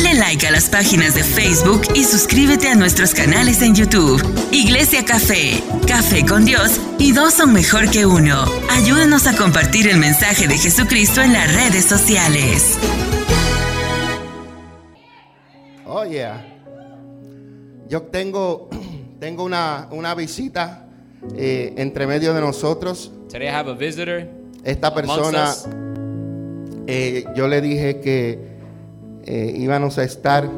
Dale like a las páginas de Facebook y suscríbete a nuestros canales en YouTube. Iglesia Café, Café con Dios y dos son mejor que uno. Ayúdanos a compartir el mensaje de Jesucristo en las redes sociales. Oh, yeah. Yo tengo, tengo una, una visita eh, entre medio de nosotros. Today I have a visitor. Esta persona, us. eh, yo le dije que eh, íbamos a estar,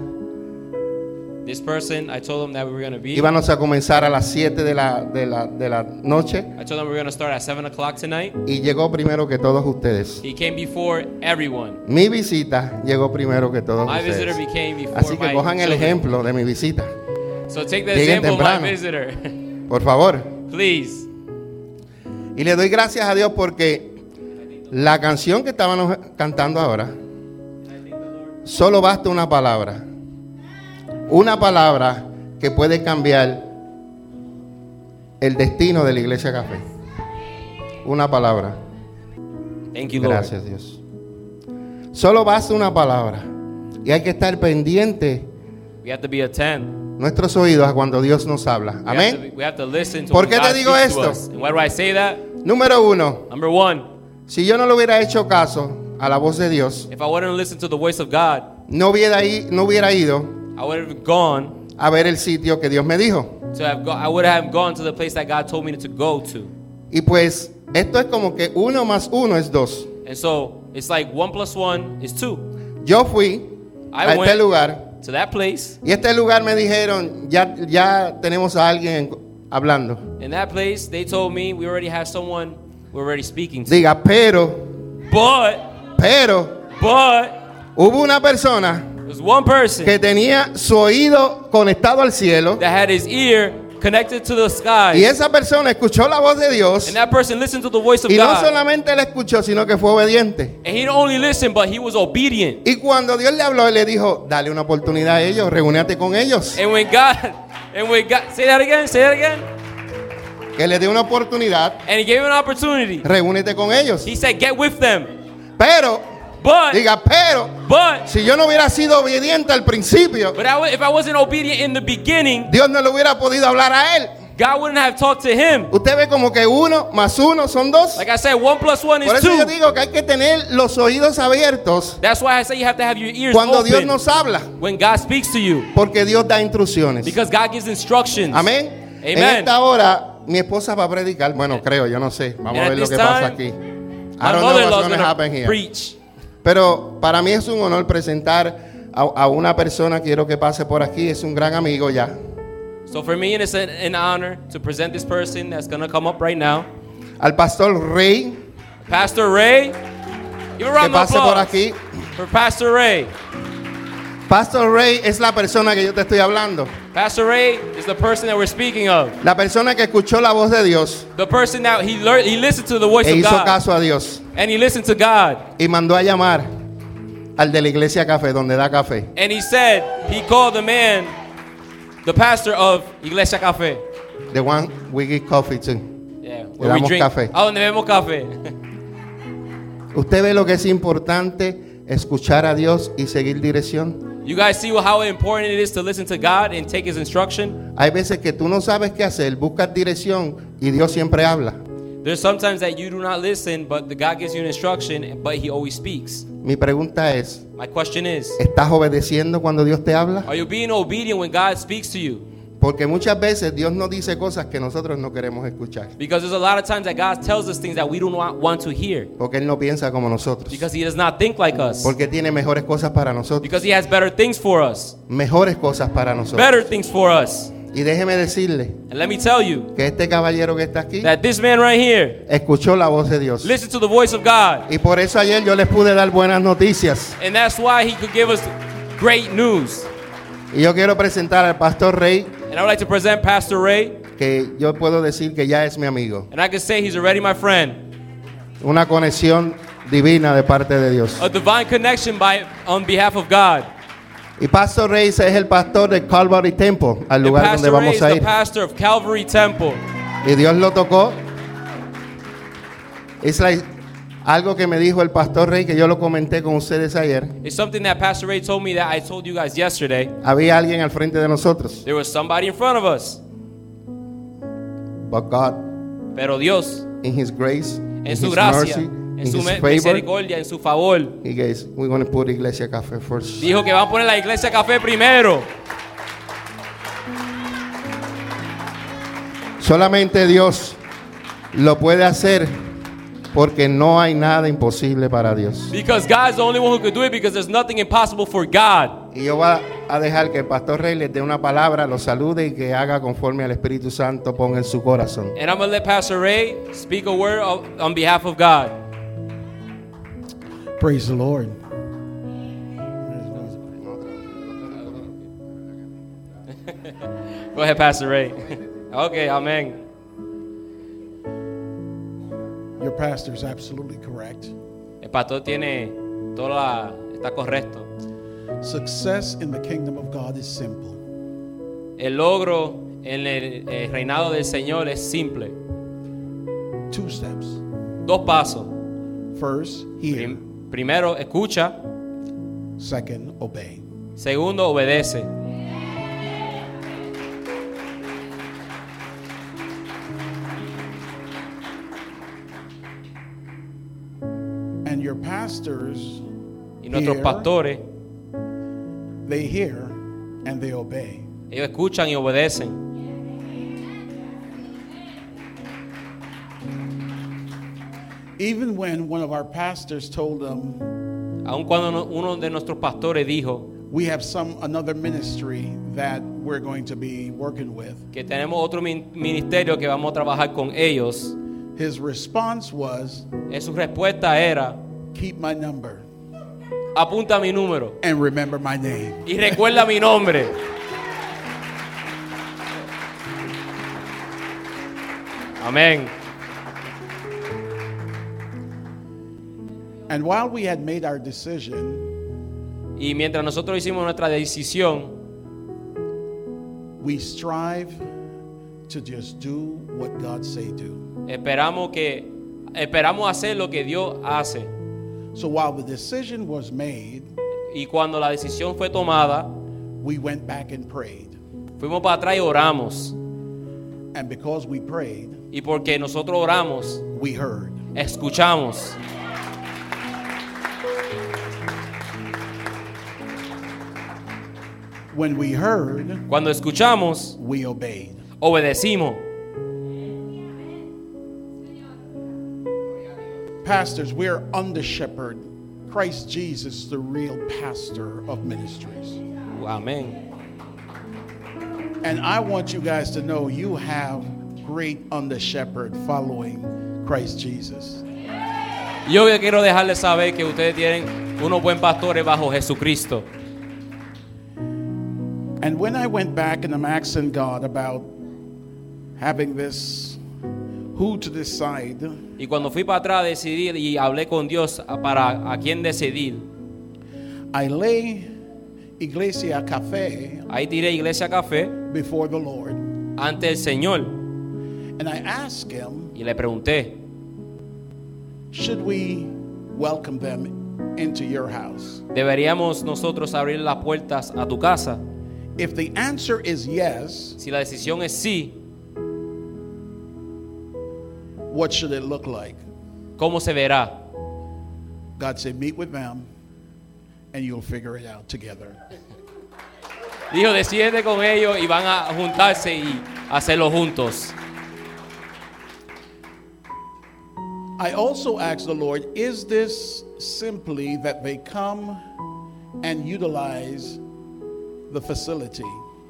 This person, I told him that we were going to be. íbamos a comenzar a las 7 de la, de la, de la noche I told we were going to start at 7 o'clock tonight. y llegó primero que todos ustedes. He came before everyone. Mi visita llegó primero que todos My visitor ustedes. became before Así que my cojan el ejemplo de mi visita, So take the Lleguen example of my temprano. visitor. por favor. Please. Y le doy gracias a Dios porque la canción que estábamos cantando ahora, solo basta una palabra. Una palabra que puede cambiar el destino de la iglesia café. Una palabra. Thank you, Lord. Gracias Dios. Solo basta una palabra. Y hay que estar pendiente We have to be attentive. nuestros oídos a cuando Dios nos habla. Amén. be- we have to listen to ¿Por qué te digo esto? us. And why do I say that? Número uno. Number one, Si yo no le hubiera hecho caso a la voz de Dios, if I wouldn't listen to the voice of God, no hubiera, i- no hubiera ido I would have gone a ver el sitio que Dios me dijo. to have go- I would have gone to the place that God told me to go to. Y pues esto es como que uno más uno es dos. And so it's like one plus one is two. Yo fui I a este went- lugar To that place, y este lugar me dijeron, ya, ya tenemos a alguien hablando. in that place, they told me we already have someone we're already speaking to. Diga, pero, But, pero, but, hubo una persona one person que tenía su oído conectado al cielo that had his ear connected to the sky. y esa persona escuchó la voz de Dios And that person listened to the voice of y no God. solamente la escuchó, sino que fue obediente. And he didn't only listened, but he was obedient. Y cuando Dios le habló, él le dijo, dale una oportunidad a ellos, reúnete con ellos. And when God, and when God, say that again, say that again. Que le dé una oportunidad, And he gave him an opportunity. reúnete con ellos. He said, get with them. Pero, But, diga, pero, but, si yo no hubiera sido obediente al principio, but I, if I wasn't obedient in the beginning, Dios no le hubiera podido hablar a él. God wouldn't have talked to him. Usted ve como que uno más uno son dos. Like I said, one plus one Por is eso yo two. digo que hay que tener los oídos abiertos That's why I say you have to have your ears cuando Dios open nos habla, when God speaks to you. porque Dios da instrucciones. Because God gives instructions. Amén. En Amen. esta hora mi esposa va a predicar. Bueno, creo, yo no sé. Vamos And a ver lo que pasa time, aquí. I don't know what's is going to happen here. preach. Pero para mí es un honor presentar a, a una persona, quiero que pase por aquí, es un gran amigo ya. So for me, it's an, an honor to present this person that's going to come up right now. Al pastor Rey, Pastor Ray. Give a que round of pase por aquí. for Pastor Ray. Pastor Rey es la persona que yo te estoy hablando. Pastor Ray is the person that we're speaking of. La persona que escuchó la voz de Dios The person that he learned, he listened to the voice e of hizo God. caso a Dios And he listened to God. y mandó a llamar al de la iglesia café, donde da café. And he said, he called the man, the pastor of Iglesia Café. The one we give coffee to. Yeah, Le where we drink. café. Oh, donde bebemos café. ¿Usted ve lo que es importante? Escuchar a Dios y seguir dirección. You guys see how important it is to listen to God and take his instruction? Hay veces que tú no sabes qué hacer, buscas dirección y Dios siempre habla. There's sometimes that you do not listen, but the God gives you an instruction, but he always speaks. Mi pregunta es, My question is, ¿estás obedeciendo cuando Dios te habla? are you being obedient when God speaks to you? Porque muchas veces Dios nos dice cosas que nosotros no queremos escuchar. Because there's a lot of times that God tells us things that we do not want to hear. Porque Él no piensa como nosotros. Because he does not think like us. Porque tiene mejores cosas para nosotros. Because he has better things for us. Mejores cosas para nosotros. Better things for us. Y déjeme decirle And let me tell you que este caballero que está aquí that this man right here escuchó la voz de Dios. listens to the voice of God. Y por eso ayer yo les pude dar buenas noticias. And that's why he could give us great news. Y yo quiero presentar al pastor Rey, And I would like to present Pastor Ray. que yo puedo decir que ya es mi amigo. And I can say he's already my friend. Una conexión divina de parte de Dios. A divine connection by on behalf of God. Y Pastor Rey es el pastor de Calvary Temple, al lugar donde Ray vamos a the ir. pastor of Calvary Temple. Y Dios lo tocó. It's like Algo que me dijo el pastor Rey, que yo lo comenté con ustedes ayer. It's something that Pastor Ray told me that I told you guys yesterday. Había alguien al frente de nosotros. There was somebody in front of us, But God, pero Dios, in His grace, in en His su gracia, mercy, en in su favor, misericordia, en su favor, He goes, we're going to put Iglesia Café first. dijo que van a poner la iglesia café primero. Solamente Dios lo puede hacer porque no hay nada imposible para Dios. Because God's the only one who could do it because there's nothing impossible for God. Y yo voy a dejar que el pastor Rey les dé una palabra, lo salude y que haga conforme al Espíritu Santo ponga en su corazón. And I'm going to let Pastor Ray speak a word of, on behalf of God. Praise the Lord. Go ahead, Pastor Ray. okay, amen. Your pastor is absolutely correct. El pastor tiene toda la, está correcto. Success in the kingdom of God is simple. El logro en el, eh, reinado del Señor es simple. Two steps. Dos pasos. First, hear. Prim- primero, escucha. Second, obey. Segundo, obedece. Nuestros Hear. pastores, they hear and they obey. ellos escuchan y obedecen. Even when one of our pastors told them, Aun cuando no- uno de nuestros pastores dijo we have some another ministry that we're going to be working with, que tenemos otro min- ministerio que vamos a trabajar con ellos, his response was, eh, su respuesta era, keep my number apunta mi número and remember my name. y recuerda mi nombre. Amén. And while we had made our decision, Y mientras nosotros hicimos nuestra decisión, we strive to just do what God say do. esperamos que esperamos hacer lo que Dios hace. So while the decision was made, Y cuando la decisión fue tomada, we went back and prayed. fuimos para atrás y oramos. And because we prayed, Y porque nosotros oramos, we heard. escuchamos. When we heard, Cuando escuchamos, we obeyed. obedecimos. Pastors, we're under shepherd. Christ Jesus is the real pastor of ministries. Amén. And I want you guys to know you have great under shepherd following Christ Jesus. Yo quiero dejarles saber que ustedes tienen unos buen pastores bajo Jesucristo. And when I went back and I'm asking God about having this, who to decide, Y cuando fui para atrás a decidir y hablé con Dios para a quién decidir, I lay Iglesia ahí tiré Iglesia Café before the Lord ante el Señor and I asked Him, y le pregunté, should we welcome them into your house? ¿deberíamos nosotros abrir las puertas a tu casa? If the answer is yes, Si la decisión es sí, what should it look like? ¿cómo se verá? God said, meet with them and you'll figure it out together. Dijo, decídete con ellos y van a juntarse y hacerlo juntos. I also asked the Lord, is this simply that they come and utilize the facility?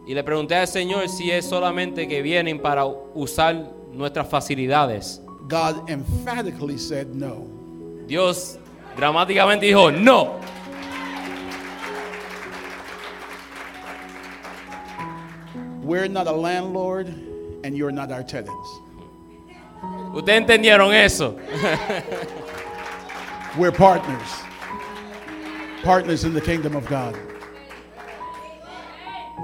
Y le pregunté al Señor si es solamente que vienen para usar nuestras facilidades. God emphatically said no. Dios dramáticamente dijo, no. We're not a landlord and you're not our tenants. ¿Ustedes entendieron eso? We're partners. Partners in the kingdom of God.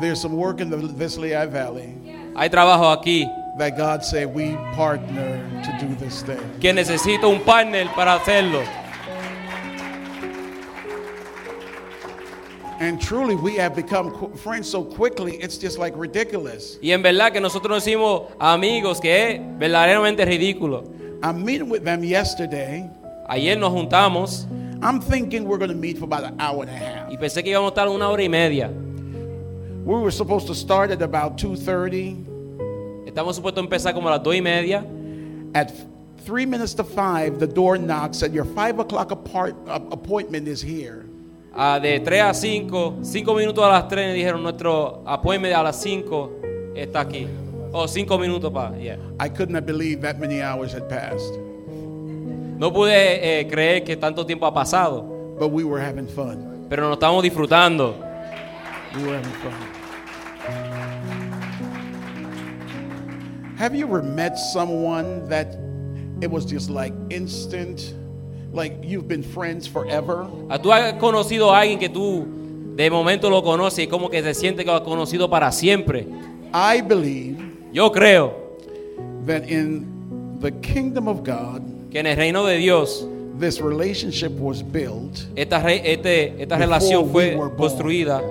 There's some work in the Visley Valley Hay trabajo aquí that God said we partner to do this thing. que necesito un partner para hacerlo. And truly, we have become friends so quickly, it's just like ridiculous. Y en verdad que nosotros nos hicimos amigos, que es verdaderamente ridículo. I'm meeting with them yesterday. Ayer nos juntamos I'm thinking we're going to meet for about an hour and a half. y pensé que íbamos a estar una hora y media. We were supposed to start at about 2:30. Estamos supuestos a empezar como a las dos y media. At three minutes to five, the door knocks, and your five o'clock apart, uh, appointment is here. Ah, de 3 a 5, 5 minutos a las 3 dijeron nuestro appointment a las 5 está aquí. O 5 minutos para. yeah. I couldn't believe that many hours had passed, No pude eh, creer que tanto tiempo ha pasado, but we were having fun. pero nos estamos disfrutando. We were having fun. Have you ever met someone that it was just like instant, like you've been friends forever? Ah, ¿Tú has conocido a alguien que tú de momento lo conoces y como que se siente que lo has conocido para siempre? I believe Yo creo that in the kingdom of God, que en el reino de Dios this relationship was built esta, re- este- esta Before relación we fue were born. construida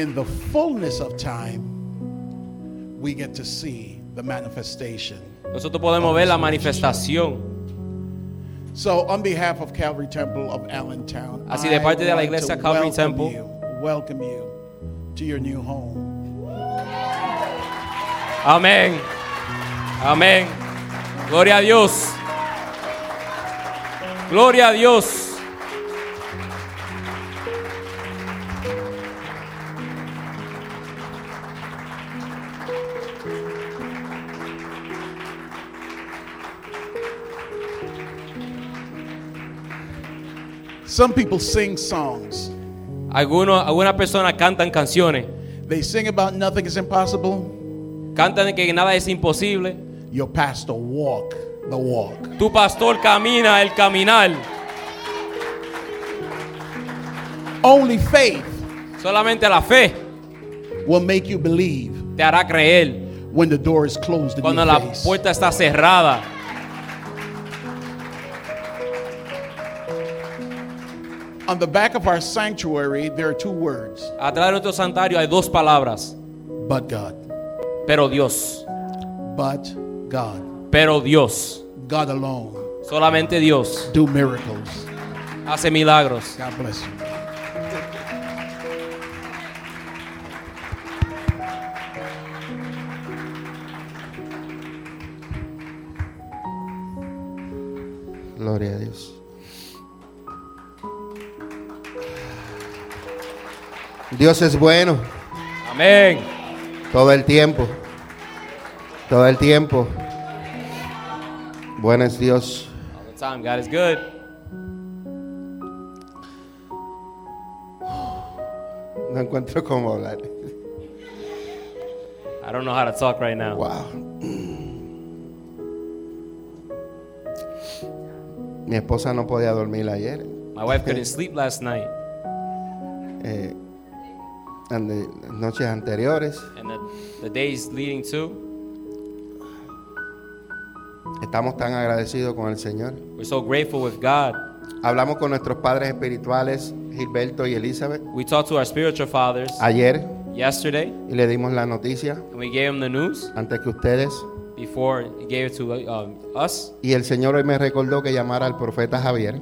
in the fullness of time. We get to see the manifestation. Nosotros podemos ver la manifestación. So, on behalf of Calvary Temple of Allentown, Así de parte de la iglesia to Calvary welcome Temple. you, welcome you to your new home. Amén. Amén. Gloria a Dios. Gloria a Dios. Some people sing songs. Algunos, algunas personas cantan canciones. They sing about nothing is impossible. Cantan que nada es imposible. Your pastor walk the walk. Tu pastor camina el caminar. Only faith Solamente la fe will make you believe te hará creer when the door is closed cuando la face. puerta está cerrada. On the back of our sanctuary, there are two words, Atrás de nuestro santuario hay dos palabras. but God. Pero Dios. But God. Pero Dios. God alone. Solamente Dios Do miracles. hace milagros. God bless you. Gloria a Dios. Dios es bueno Amén. todo el tiempo. Todo el tiempo. Bueno es Dios. All the time, God is good. No encuentro cómo hablar. I don't know how to talk right now. Wow. Mi esposa no podía dormir ayer. My wife couldn't sleep last night, eh, en de- noches anteriores. and the, the days leading to, Estamos tan agradecidos con el Señor. we're so grateful with God. Hablamos con nuestros padres espirituales, Gilberto y Elizabeth, We talked to our spiritual fathers ayer yesterday, y le dimos la noticia and we gave them the news antes que ustedes. before he gave it to um, us. Y el Señor hoy me recordó que llamara al profeta Javier,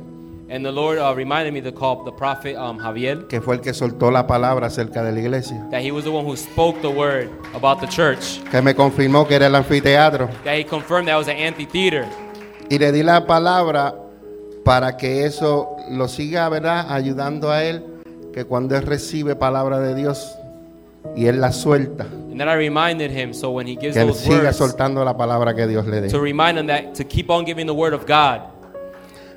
And the Lord uh, reminded me to call the prophet um, Javier, que fue el que soltó la palabra acerca de la iglesia. that he was the one who spoke the word about the church, Que me confirmó que era el anfiteatro. that he confirmed that was an amphitheater. Y le di la palabra para que eso lo siga, ¿verdad? Ayudando a él, que cuando él recibe palabra de Dios y él la suelta, And then I reminded him, so when he gives que él those siga words, soltando la palabra que Dios le to dé. remind him that to keep on giving the word of God.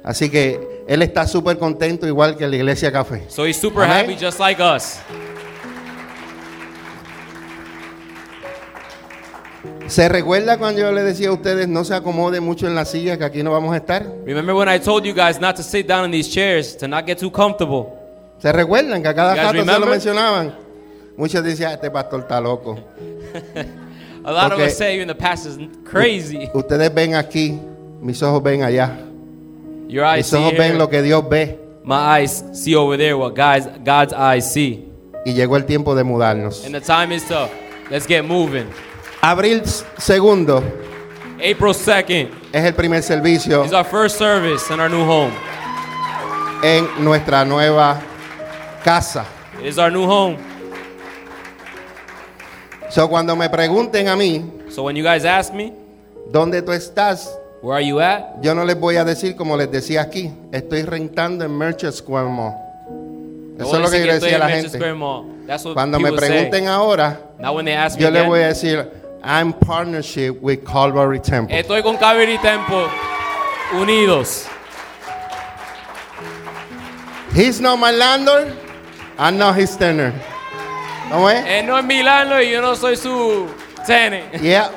Así que él está súper contento, igual que la iglesia Café. So he's super Amén. happy just like us. ¿Se recuerda cuando yo le decía a ustedes no se acomode mucho en la silla, que aquí no vamos a estar? Remember when I told you guys not to sit down in these chairs, to not get too comfortable? ¿Se recuerdan que a cada rato se lo remember? mencionaban? Muchos decían, este pastor está loco. A lot Porque- of us say even the pastor's crazy. Ustedes ven aquí, mis ojos ven allá. Your eyes Mis see ojos ven here. lo que Dios ve. My eyes see over there what God's, God's eyes see. Y llegó el tiempo de mudarnos. And the time is to let's get moving. Abril segundo April 2nd es el primer servicio is our first service in our new home. en nuestra nueva casa. It is our new home. So, cuando me pregunten a mí, So when you guys ask me, ¿dónde tú estás? Where are you at? Yo no les voy a decir como les decía aquí. Estoy rentando en Merchant Square Mall. Eso es lo que yo le decía a la gente. Cuando me pregunten say. ahora, yo les voy a decir, I'm partnership with Calvary Temple. estoy con Calvary Temple unidos. He's not my landlord, I'm not his tenant. ¿Cómo es? Él no es mi landlord y yo no soy su tenant. Yeah.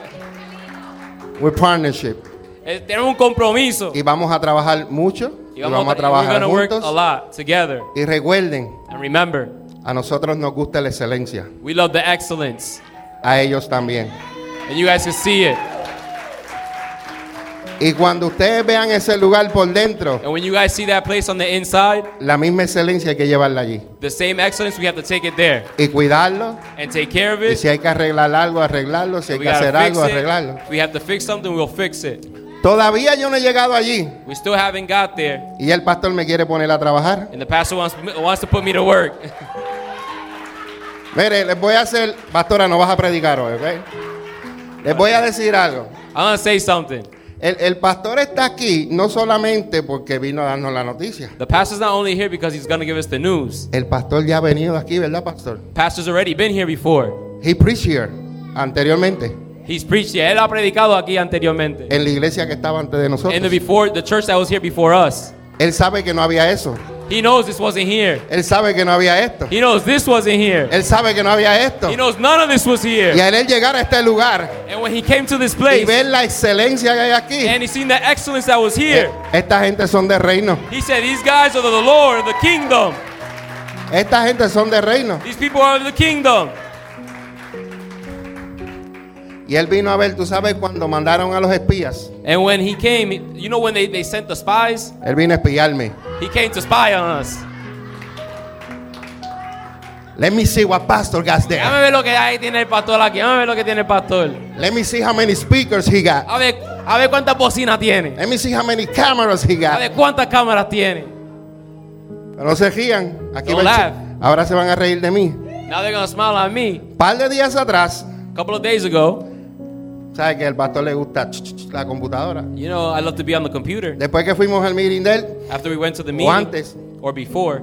We're partnership. Eh, Tenemos un compromiso. Y vamos a trabajar mucho. Y vamos a trabajar gonna work a juntos. lot together. Y recuerden, And remember, a nosotros nos gusta la excelencia. we love the excellence. A ellos también. And you guys can see it. Y cuando ustedes vean ese lugar por dentro, And when you guys see that place on the inside, la misma excelencia hay que llevarla allí. the same excellence, we have to take it there Y cuidarlo. and take care of Y it. si hay que arreglar algo, arreglarlo. Si hay We que hacer algo, it. arreglarlo. We have to fix something, we'll fix it. Todavía yo no he llegado allí. We still haven't got there. Y el pastor me quiere poner a trabajar. And the pastor wants, wants to put me to work. Mire, les voy a hacer, pastora, no vas a predicar hoy, ¿ok? Les voy a decir algo. I'm going to say something. El, el pastor está aquí no solamente porque vino a darnos la noticia. The pastor's not only here because he's going to give us the news. El pastor ya ha venido aquí, ¿verdad, pastor? Pastor's already been here before. He preached here anteriormente He's preached here. Él ha predicado aquí anteriormente. en la iglesia que estaba antes de nosotros. In the before, the church that was here before us. Él sabe que no había eso. He knows this wasn't here. Él sabe que no había esto. He knows this wasn't here. Él sabe que no había esto. He knows none of this was Y here. al él llegar a este lugar And when he came to this y place ver la excelencia que hay aquí, and he seen the excellence that was here, esta gente son de reino. he said, These guys are the Lord of the kingdom. Esta gente son de reino. These people are of the kingdom. Y él vino a ver, tú sabes, cuando mandaron a los espías. And when he came, you know when they, they sent the spies? Él vino a espiarme. He came to spy on us. Let me see what pastor got there. Déjame ver lo que ahí tiene el pastor aquí. Déjame ver lo que tiene el pastor. Let me see how many speakers he got. A ver, a ver cuántas bocinas tiene. Let me see how many cameras he A got. ver cuántas cámaras tiene. Pero no se rían. Aquí Don't laugh. Ahora se van a reír de mí. Now they're gonna smile at me. par de días atrás, A couple of days ago, ¿sabes que al pastor le gusta ch- ch- ch- la computadora? you know, I love to be on the computer. Después que fuimos al meeting de él, After we went to the o meeting, antes, or before,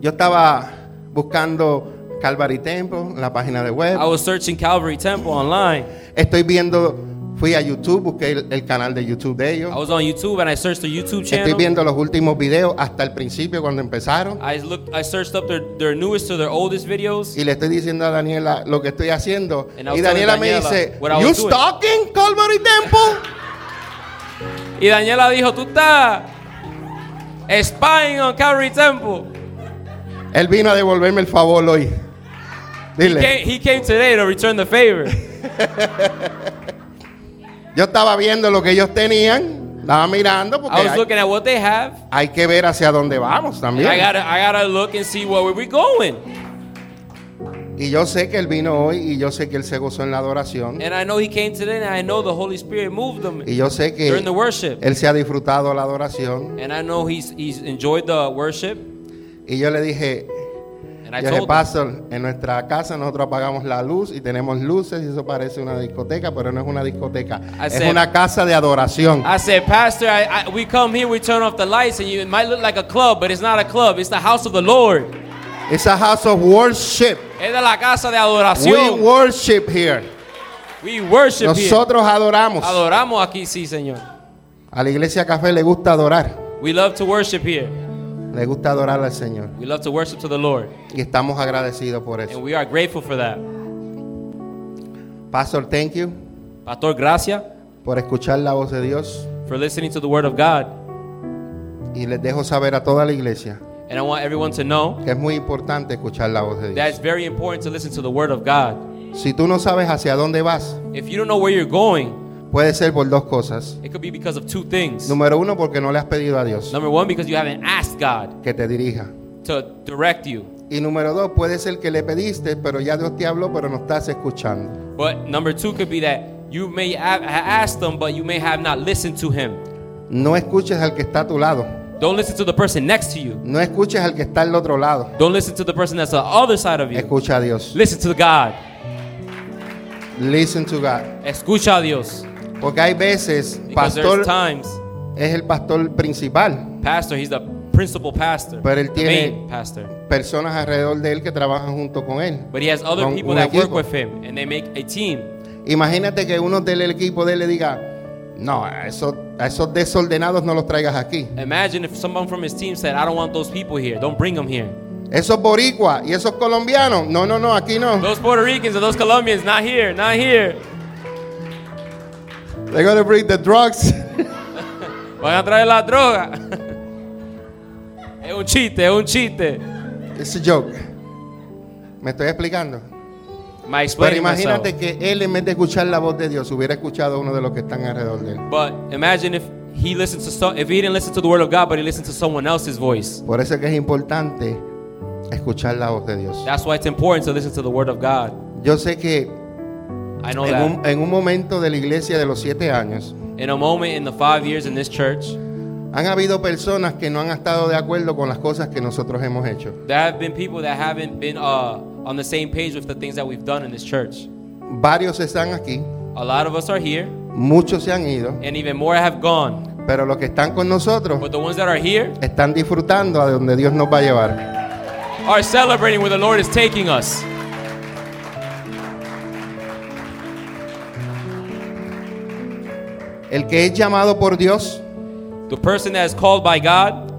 yo estaba buscando Calvary Temple, la página de web. I was searching Calvary Temple online. Estoy viendo, fui a YouTube, busqué el, el canal de YouTube de I ellos. was on YouTube and I searched their YouTube Estoy channel. viendo los últimos videos hasta el principio cuando empezaron. I looked, I searched up their, their newest to their oldest videos. Y le estoy diciendo a Daniela lo que estoy haciendo. And I Y Daniela me dice, I You was doing." stalking Calvary Temple? Y Daniela dijo, tú estás spying on Calvary Temple. Él vino a devolverme el favor hoy. He Dile. came, he came today to return the favor. Yo estaba viendo lo que ellos tenían, estaba mirando porque I was hay, looking at what they have. hay que ver hacia dónde vamos también. I gotta, I gotta look and see where we're going. Y yo sé que él vino hoy y yo sé que él se gozó en la adoración. And I know he came today, and I know the Holy Spirit moved him Y yo sé que during the worship. él se ha disfrutado la adoración. And I know he's he's enjoyed the worship. Y yo le dije, Told him, Pastor, en nuestra casa nosotros apagamos la luz y tenemos luces y eso parece una discoteca, pero no es una discoteca. I Es said- una casa de adoración. I said, Pastor, I, I, we come here, we turn off the lights, and you, it might look like a club, but it's not a club. It's the house of the Lord. It's a house of worship. Es de la casa de We adoración. worship here. We worship here. Nosotros adoramos. Adoramos aquí, sí, Señor. A la iglesia café le gusta adorar. We love to worship here. Le gusta adorar al Señor. We love to worship to the Lord. Y estamos agradecidos por And we are grateful for that. Pastor, thank you Pastor, gracias por escuchar la voz de Dios. for listening to the word of God. Y les dejo saber a toda la iglesia And I want everyone to know que es muy importante escuchar la voz de that it's very important to listen to the word of God. Si tú no sabes hacia dónde vas, If you don't know where you're going, puede ser por dos cosas. it could be because of two things. Número uno, porque no le has pedido a Dios Number one, because you haven't asked God que te dirija. to direct you. Y número dos, puede ser que le pediste, pero ya Dios te habló, pero no estás escuchando. But number two could be that you may have ha- asked him, but you may have not listened to him. No escuches al que está a tu lado. Don't listen to the person next to you. No escuches al que está al otro lado. Don't listen to the person that's on the other side of you. Escucha a Dios. Listen to God. Listen to God. Escucha a Dios. Porque hay veces, Because pastor there's times, es el pastor principal. pastor, he's the principal pastor, Pero él the tiene- main pastor. Personas alrededor de él que trabajan junto con él. But he has other Con people un that work equipo. with him, and they make a team. Imagínate que uno del equipo de él le diga, no, a esos, a esos desordenados no los traigas aquí. Imagine if someone from his team said, I don't want those people here. Don't bring them here. Esos boricuas y esos colombianos, no, no, no, aquí no. Those Puerto Ricans or those Colombians, not here, not here. They're gonna bring the drugs. Van a traer la droga. es un chiste, es un chiste. It's a joke. Me estoy explicando. My Pero explaining myself. imagínate que él en vez de escuchar la voz de Dios hubiera escuchado a uno de los que están alrededor de él. But imagine if he listens to so, if he didn't listen to the word of God, but he listened to someone else's voice. Por eso es que es importante escuchar la voz de Dios. That's why it's important to listen to the word of God. Yo sé que I know en that. un, en un momento de la iglesia de los siete años In a moment in the five years in this church, han habido personas que no han estado de acuerdo con las cosas que nosotros hemos hecho. there have been people that haven't been uh, on the same page with the things that we've done in this church. Varios están aquí, A lot of us are here, muchos se han ido, and even more have gone. pero los que están con nosotros But the ones that are here están disfrutando a donde Dios nos va a llevar. are celebrating where the Lord is taking us. El que es llamado por Dios The person that is called by God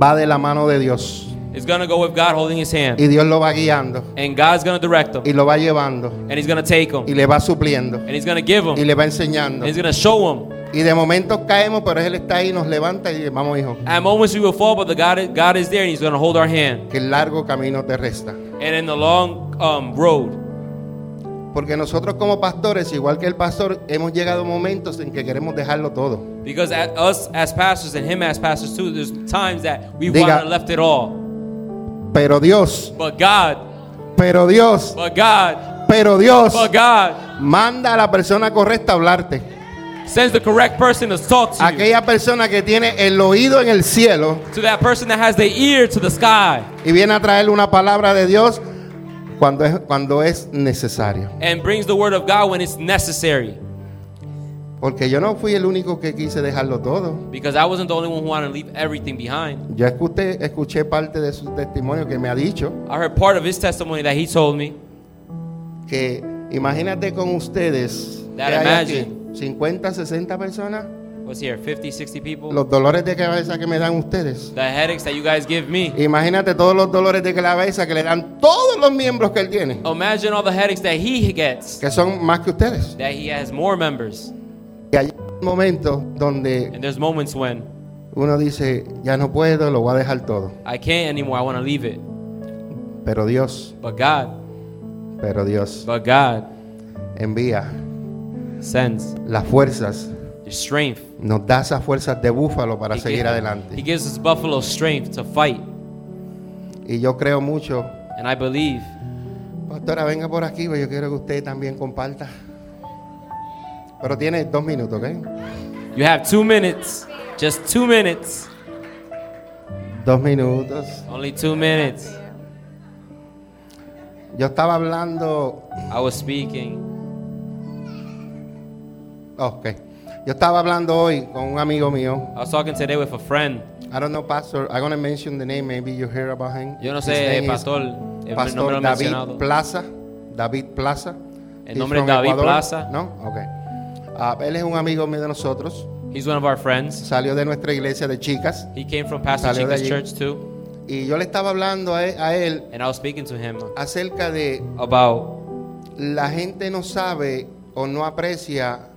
va de la mano de Dios is going to go with God holding his hand. y Dios lo va guiando And God's going to direct them. y lo va llevando And he's going to take them. y le va supliendo And he's going to give them. y le va enseñando. And he's going to show them. Y de momentos caemos, pero Él está ahí, nos levanta y vamos hijo, At moments we will fall, but the God, is- God is there and he's going to hold our hand. que el largo camino te resta. And in the long um, road, Porque nosotros como pastores, igual que el pastor, hemos llegado momentos en que queremos dejarlo todo. because at us as pastors and him as pastors too, there's times that we Diga- want to left it all. Pero Dios, But God, pero Dios, but God, pero Dios, but God manda a la persona correcta a hablarte. sends the correct person to talk to you. Aquella persona que tiene el oído en el cielo To that person that has the ear to the sky y viene a traerle una palabra de Dios cuando es, cuando es necesario. and brings the word of God when it's necessary. Porque yo no fui el único que quise dejarlo todo. Because I wasn't the only one who wanted to leave everything behind. Yo escuché, escuché parte de su testimonio que me ha dicho I heard part of his testimony that he told me que imagínate con ustedes That aquí imagine. 50, 60 personas, was here 50, 60 people. los dolores de cabeza que me dan ustedes. The headaches that you guys give me. Imagínate todos los dolores de cabeza que le dan todos los miembros que él tiene, Imagine all the headaches that he gets. que son más que ustedes. That he has more members. Y hay momentos donde And there's moments when uno dice, ya no puedo, lo voy a dejar todo. I can't anymore. I want to leave it. Pero Dios, But God, pero Dios but God envía sends las fuerzas, strength. nos da esas fuerzas de búfalo para He seguir gives- He adelante. gives us buffalo strength to fight. Y yo creo mucho And I believe. Pastora, venga por aquí, pues yo quiero que usted también comparta. Pero tiene dos minutos, ¿ok? You have two minutes. Just two minutes. Dos minutos. Only two minutes. Yo estaba hablando. I was speaking. oh, ok. Yo estaba hablando hoy con un amigo mío. I was talking today with a friend. I don't know, Pastor. I'm gonna mention the name. Maybe you hear about him. Yo no His sé, pastor. Pastor lo he David mencionado. Plaza. David Plaza. El nombre es David Ecuador. Plaza. No, ok. Ah, él es un amigo mío de nosotros. He's one of our friends. Salió de nuestra iglesia de chicas. He came from Pastor Salió Chica's church too. Y yo le estaba hablando a él, a él And I was speaking to him acerca de about la gente no sabe o no aprecia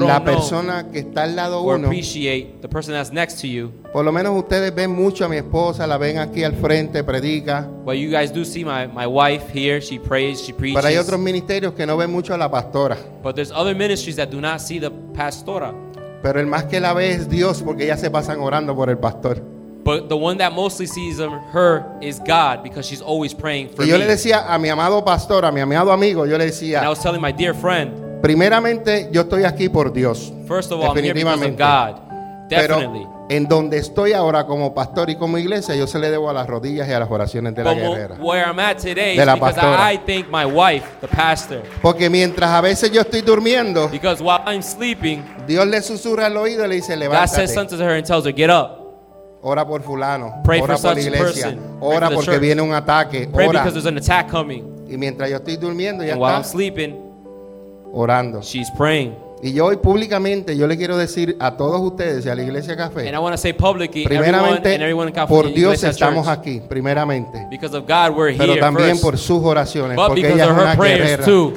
la persona que está al lado uno. appreciate the person that's next to you. Por lo menos ustedes ven mucho a mi esposa, la ven aquí al frente, predica. Well, you guys do see my, my wife here. She prays, she preaches. Pero hay otros ministerios que no ven mucho a la pastora. But there's other ministries that do not see the pastora. Pero el más que la ve es Dios porque ya se pasan orando por el pastor. But the one that mostly sees her is God because she's always praying for Y yo me. le decía a mi amado pastor, a mi amado amigo, yo le and I decía, was telling my dear friend, primeramente yo estoy aquí por Dios. first of all, I'm here because of Definitivamente. God. Definitely. Pero en donde estoy ahora como pastor y como iglesia, yo se le debo a las rodillas y a las oraciones de la guerrera. where I'm at today De la pastora. I thank my wife, the pastor. Porque mientras a veces yo estoy durmiendo, Because while I'm sleeping, Dios le susurra al oído y le dice, God says levántate, something to her and tells her, get up. ora por fulano, Pray ora for por la iglesia, ora porque church. viene un ataque, Pray ora. because there's an attack coming. Y mientras yo estoy durmiendo, ya And while I'm está sleeping, orando. she's praying. Y yo hoy públicamente, yo le quiero decir a todos ustedes y a la iglesia Café, And I want to say publicly, primeramente, everyone por Dios Iglesia estamos Church, aquí, primeramente. Because of God, we're Pero here también first. por sus oraciones, But porque because ella es of una her prayers guerrera too.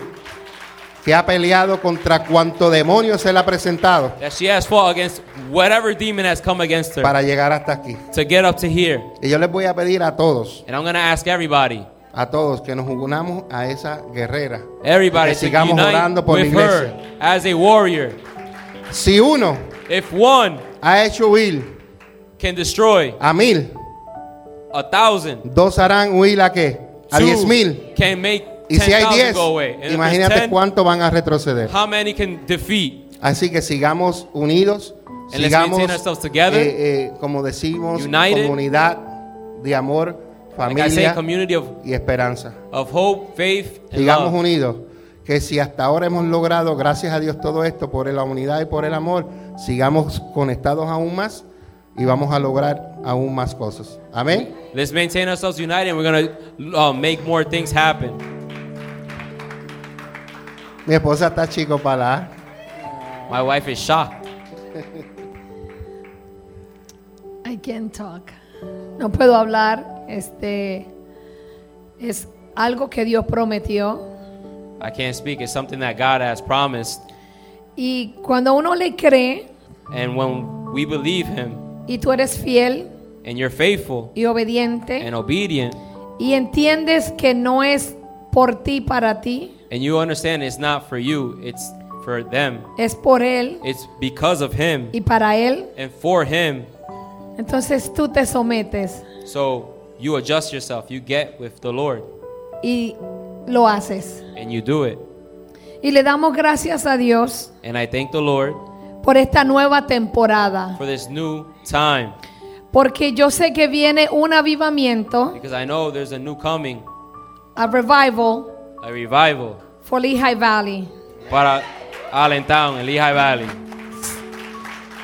que ha peleado contra cuanto demonio se le ha presentado That she has fought against whatever demon has come against her para llegar hasta aquí. to get up to here. Y yo les voy a pedir a todos, And I'm going to ask everybody, a todos que nos unamos a esa guerrera. everybody que sigamos orando por la iglesia. her as a warrior. Si uno If one ha hecho huir can destroy a mil, a thousand, dos harán huir a qué? A diez mil. can make Y si hay 10,000 diez, imagínate 10, cuánto van a retroceder. how many can defeat? Así que sigamos unidos, sigamos, eh, eh, como decimos, United. comunidad de amor, Like I say, familia community of, y esperanza. of hope, faith, and Sigamos love. unidos. Que si hasta ahora hemos logrado, gracias a Dios, todo esto por la unidad y por el amor, sigamos conectados aún más y vamos a lograr aún más cosas. Amén. Let's maintain ourselves united and we're going to uh, make more things happen. Mi esposa está chico para la. My wife is shocked. I can't talk. No puedo hablar. Este es algo que Dios prometió. I can't speak. It's something that God has promised. Y cuando uno le cree And when we believe Him y tú eres fiel and you're faithful y obediente and obedient, y entiendes que no es por ti para ti, and you understand it's not for you, it's for them, es por él it's because of Him y para él, and for Him. entonces tú te sometes So you adjust yourself, you get with the Lord, y lo haces. and you do it. Y le damos gracias a Dios And I thank the Lord por esta nueva temporada, for this new time porque yo sé que viene un avivamiento, because I know there's a new coming, a revival a revival for Lehigh Valley. para Allentown Lehigh Valley.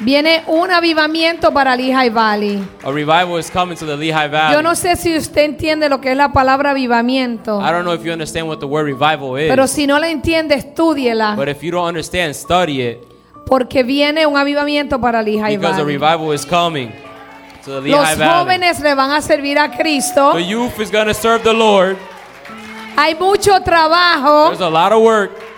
Viene un avivamiento para Lehigh Valley. A revival is coming to the Lehigh Valley. Yo no sé si usted entiende lo que es la palabra avivamiento, I don't know if you understand what the word revival is, pero si no la entiende, estúdiela, but if you don't understand, study it porque viene un avivamiento para Lehigh because a Valley. revival is coming to the Los Lehigh Valley. jóvenes le van a servir a Cristo. The youth is going to serve the Lord. Hay mucho trabajo, There's a lot of work.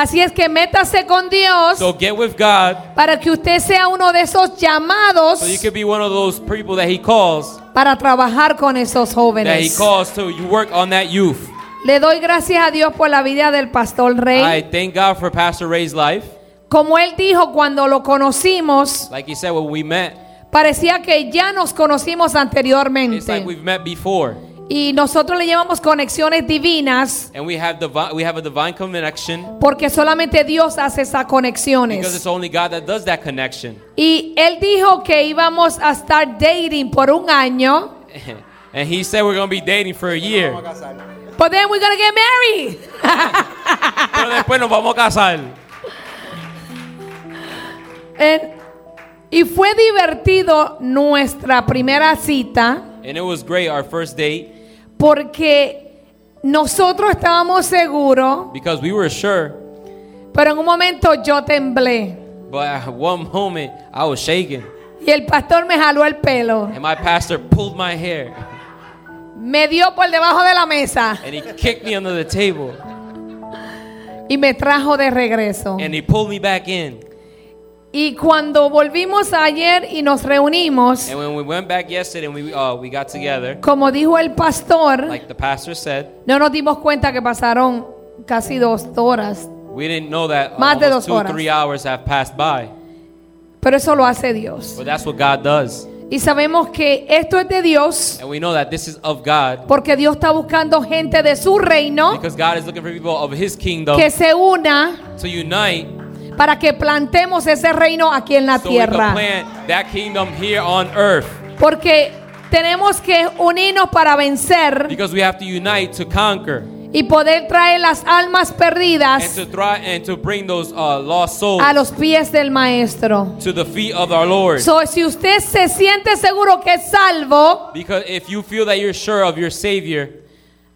Así es que métase con Dios So get with God para que usted sea uno de esos llamados so you can be one of those people that He calls, para trabajar con esos that He jóvenes. calls to you work on that youth. Le doy gracias a Dios por la vida del pastor I Rey. thank God for Pastor Ray's life. Como él dijo cuando lo conocimos, Like he said when we met, parecía que ya nos conocimos it's like anteriormente. we've met before. Y nosotros le llamamos conexiones divinas And we have divine, we have a divine connection porque solamente Dios hace esas because conexiones. it's only God that does that connection. Y él dijo que íbamos a estar dating por un año. and he said we're going to be dating for a year. But then we're gonna get married. Pero después nos vamos a casar. And- y fue divertido nuestra primera cita And it was great our first date porque nosotros estábamos seguros, because we were sure, pero en un momento yo temblé. but at one moment I was shaking. Y el pastor me jaló el pelo, And my pastor pulled my hair me dio por debajo de la mesa. and he kicked me under the table. y me trajo de regreso. and He pulled me back in. Y cuando volvimos ayer y nos reunimos, And when we went back yesterday and we uh, we got together, como dijo el pastor, like the pastor said, no nos dimos cuenta que pasaron casi dos horas, we didn't know that Más de almost dos two horas. three hours have passed by. pero eso lo hace Dios. But that's what God does, Y sabemos que esto es de Dios and we know that this is of God porque Dios está buscando gente de su reino because God is looking for people of His kingdom que se una to unite para que plantemos ese reino aquí en la so tierra. Porque tenemos que unirnos para vencer Because we have to unite to conquer y poder traer las almas and perdidas to try and to bring those uh, lost souls a los pies del maestro. to the feet of our Lord. So, si usted se siente seguro que es salvo, if you feel that you're sure of your Savior,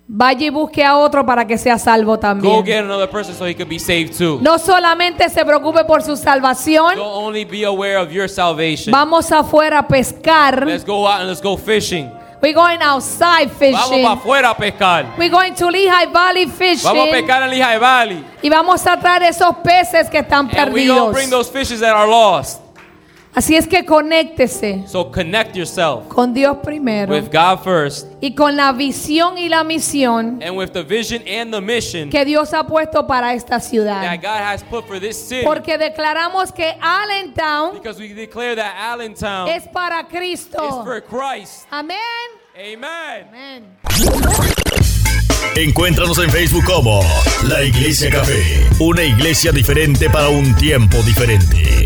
vaya y busque a otro para que sea salvo go también. get another person so he could be saved too. No solamente se preocupe por su salvación, Don't only be aware of your salvation. vamos afuera a pescar. Let's go out and let's go fishing. We're going outside Vamos fishing. para afuera a pescar. We're going to Lehigh Valley Vamos a fishing. pescar en Lehigh Valley. Y vamos a traer esos peces que están And bring those fishes that are lost. Así es que conéctese So connect yourself con Dios primero with God first y con la visión y la misión and with the vision and the mission que Dios ha puesto para esta that ciudad. God has put for this city. Porque declaramos que Allentown Because we declare that Allentown es para is Cristo. for Christ. Amén. Amen. Amén. Encuéntranos en Facebook como La Iglesia Café, una iglesia diferente para un tiempo diferente.